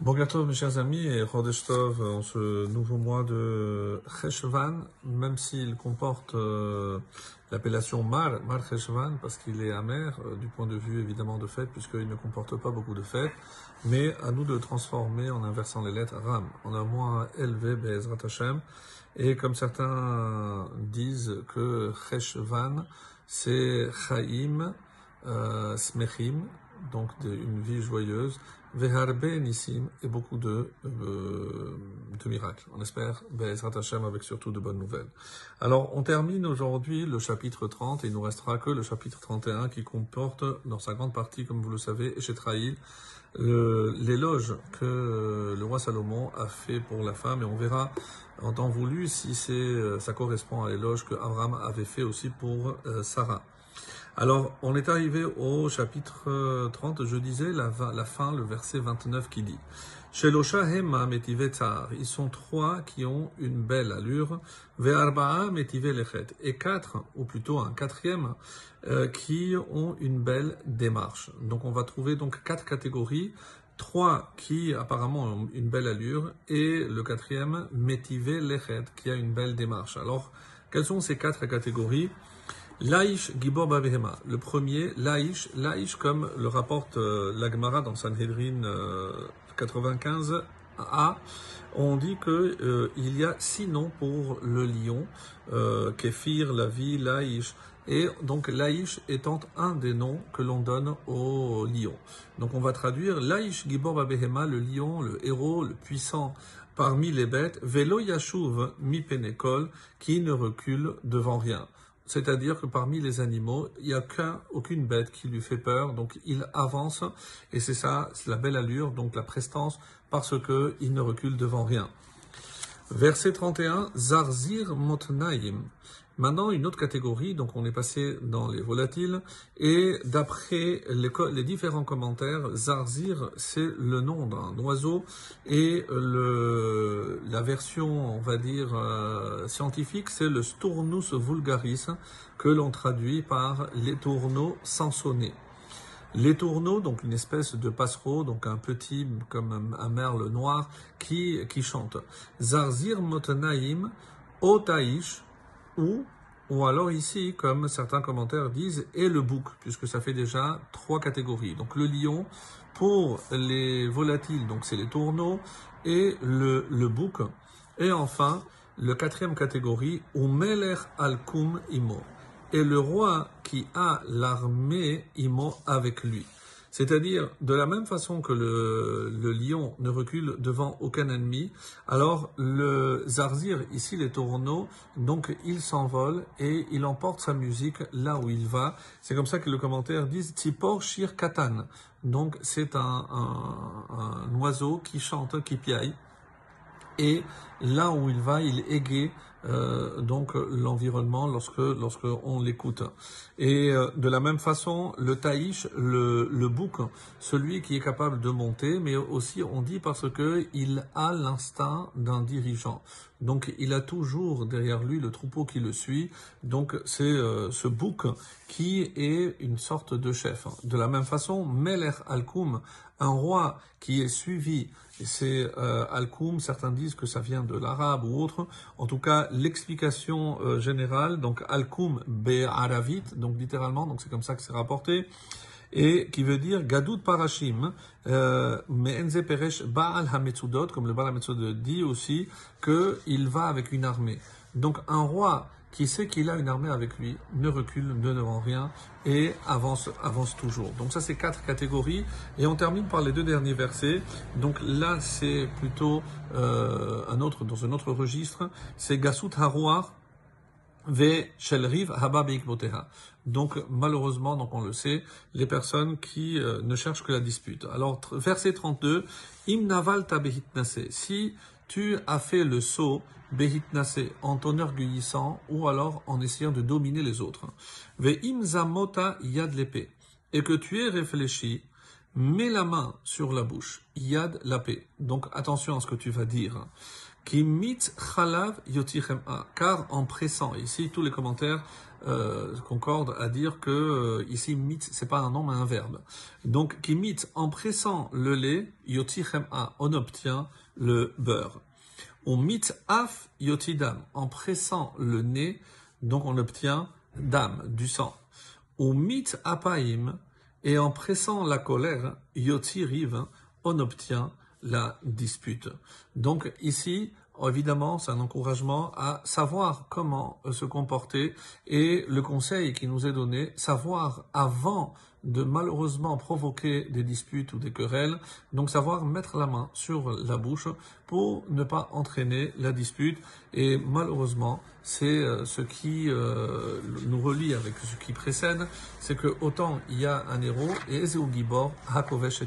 Bon gâteau, mes chers amis, et Chodesh Tov, en ce nouveau mois de Cheshvan, même s'il comporte euh, l'appellation Mar, Mar Cheshvan, parce qu'il est amer, euh, du point de vue évidemment de fête, puisqu'il ne comporte pas beaucoup de fêtes, mais à nous de le transformer en inversant les lettres Ram, en un mois élevé, Be'ezrat Hashem, et comme certains disent que Cheshvan, c'est Chaim, euh, Smechim, donc une vie joyeuse, Veharbe Nissim, et beaucoup de, euh, de miracles. On espère, Be'ezrat Hashem, avec surtout de bonnes nouvelles. Alors, on termine aujourd'hui le chapitre 30, et il nous restera que le chapitre 31 qui comporte, dans sa grande partie, comme vous le savez, chez l'éloge que le roi Salomon a fait pour la femme, et on verra en temps voulu si c'est, ça correspond à l'éloge que Abraham avait fait aussi pour euh, Sarah. Alors, on est arrivé au chapitre 30, je disais la, fin, le verset 29 qui dit Shelosha Hema metive Ils sont trois qui ont une belle allure. Ve'arba'a metive lechet. Et quatre, ou plutôt un quatrième, euh, qui ont une belle démarche. Donc, on va trouver donc quatre catégories. Trois qui apparemment ont une belle allure et le quatrième, metive lechet, qui a une belle démarche. Alors, quelles sont ces quatre catégories? Laïch Gibor. Le premier, Laïch, Laïch comme le rapporte euh, l'Agmara dans Sanhedrin euh, 95a, on dit que euh, y a six noms pour le lion, Kéfir, Lavi, Laïch, et donc Laïch étant un des noms que l'on donne au lion. Donc on va traduire Laïch Gibor Babehema, le lion, le héros, le puissant parmi les bêtes, Velo Yashuv mi Penekol, qui ne recule devant rien. C'est-à-dire que parmi les animaux, il n'y a qu'un, aucune bête qui lui fait peur, donc il avance, et c'est ça, c'est la belle allure, donc la prestance, parce que il ne recule devant rien. Verset 31, Zarzir Motnaim. Maintenant, une autre catégorie, donc on est passé dans les volatiles, et d'après les, différents commentaires, Zarzir, c'est le nom d'un oiseau, et la version, on va dire, euh, scientifique, c'est le Sturnus vulgaris, que l'on traduit par les tourneaux sansonnés. Les tourneaux, donc une espèce de passereau, donc un petit, comme un, merle noir, qui, qui chante. Zarzir Motnaim, Otaïch, ou, ou alors ici, comme certains commentaires disent, et le bouc, puisque ça fait déjà trois catégories. Donc le lion, pour les volatiles, donc c'est les tourneaux, et le, le bouc. Et enfin, le quatrième catégorie, Umeler al-Kum Imo, et le roi qui a l'armée Imo avec lui. C'est-à-dire, de la même façon que le, le, lion ne recule devant aucun ennemi, alors le zarzir, ici les tourneaux, donc il s'envole et il emporte sa musique là où il va. C'est comme ça que le commentaire dit Tsipor Shir Katan. Donc c'est un, un, un, oiseau qui chante, qui piaille. Et là où il va, il égaye euh, donc l'environnement lorsque lorsque on l'écoute. Et euh, de la même façon, le taïch, le, le bouc, celui qui est capable de monter, mais aussi on dit parce que il a l'instinct d'un dirigeant. Donc il a toujours derrière lui le troupeau qui le suit. Donc c'est euh, ce bouc qui est une sorte de chef. De la même façon, Meler Al-Koum, un roi qui est suivi, c'est euh, Al-Koum, certains disent que ça vient de l'arabe ou autre. En tout cas, l'explication euh, générale, donc Al-Koum Be'aravit, donc littéralement, c'est comme ça que c'est rapporté et qui veut dire Gadout Parashim, mais Enze Peresh Baal Hametsudot, comme le Baal Hametsudot dit aussi, qu'il va avec une armée. Donc un roi qui sait qu'il a une armée avec lui ne recule ne devant rien et avance, avance toujours. Donc ça c'est quatre catégories et on termine par les deux derniers versets. Donc là c'est plutôt euh, un autre dans un autre registre, c'est Gasut Harouar donc malheureusement, donc on le sait, les personnes qui euh, ne cherchent que la dispute. Alors verset 32, Im naval Si tu as fait le saut behitnase en t'enorgueillissant ou alors en essayant de dominer les autres. Ve im zamota yad l'épée et que tu aies réfléchi, mets la main sur la bouche, yad la paix. Donc attention à ce que tu vas dire. Car en pressant, ici tous les commentaires euh, concordent à dire que euh, ici mit c'est pas un nom mais un verbe. Donc qui mit en pressant le lait a, on obtient le beurre. On mit af yotidam en pressant le nez, donc on obtient dam du sang. On mit apaim et en pressant la colère yoti rive, on obtient la dispute. Donc ici, évidemment, c'est un encouragement à savoir comment se comporter et le conseil qui nous est donné, savoir avant de malheureusement provoquer des disputes ou des querelles, donc savoir mettre la main sur la bouche pour ne pas entraîner la dispute. Et malheureusement, c'est euh, ce qui euh, nous relie avec ce qui précède, c'est que autant il y a un héros, et Ezeu Gibor, Hakovesh et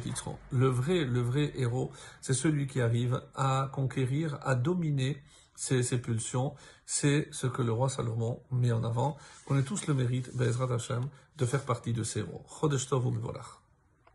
Le vrai, le vrai héros, c'est celui qui arrive à conquérir, à dominer ses, ses pulsions. C'est ce que le roi Salomon met en avant. qu'on ait tous le mérite, Bezrat Hashem, de faire partie de ces héros. Chodesh Tov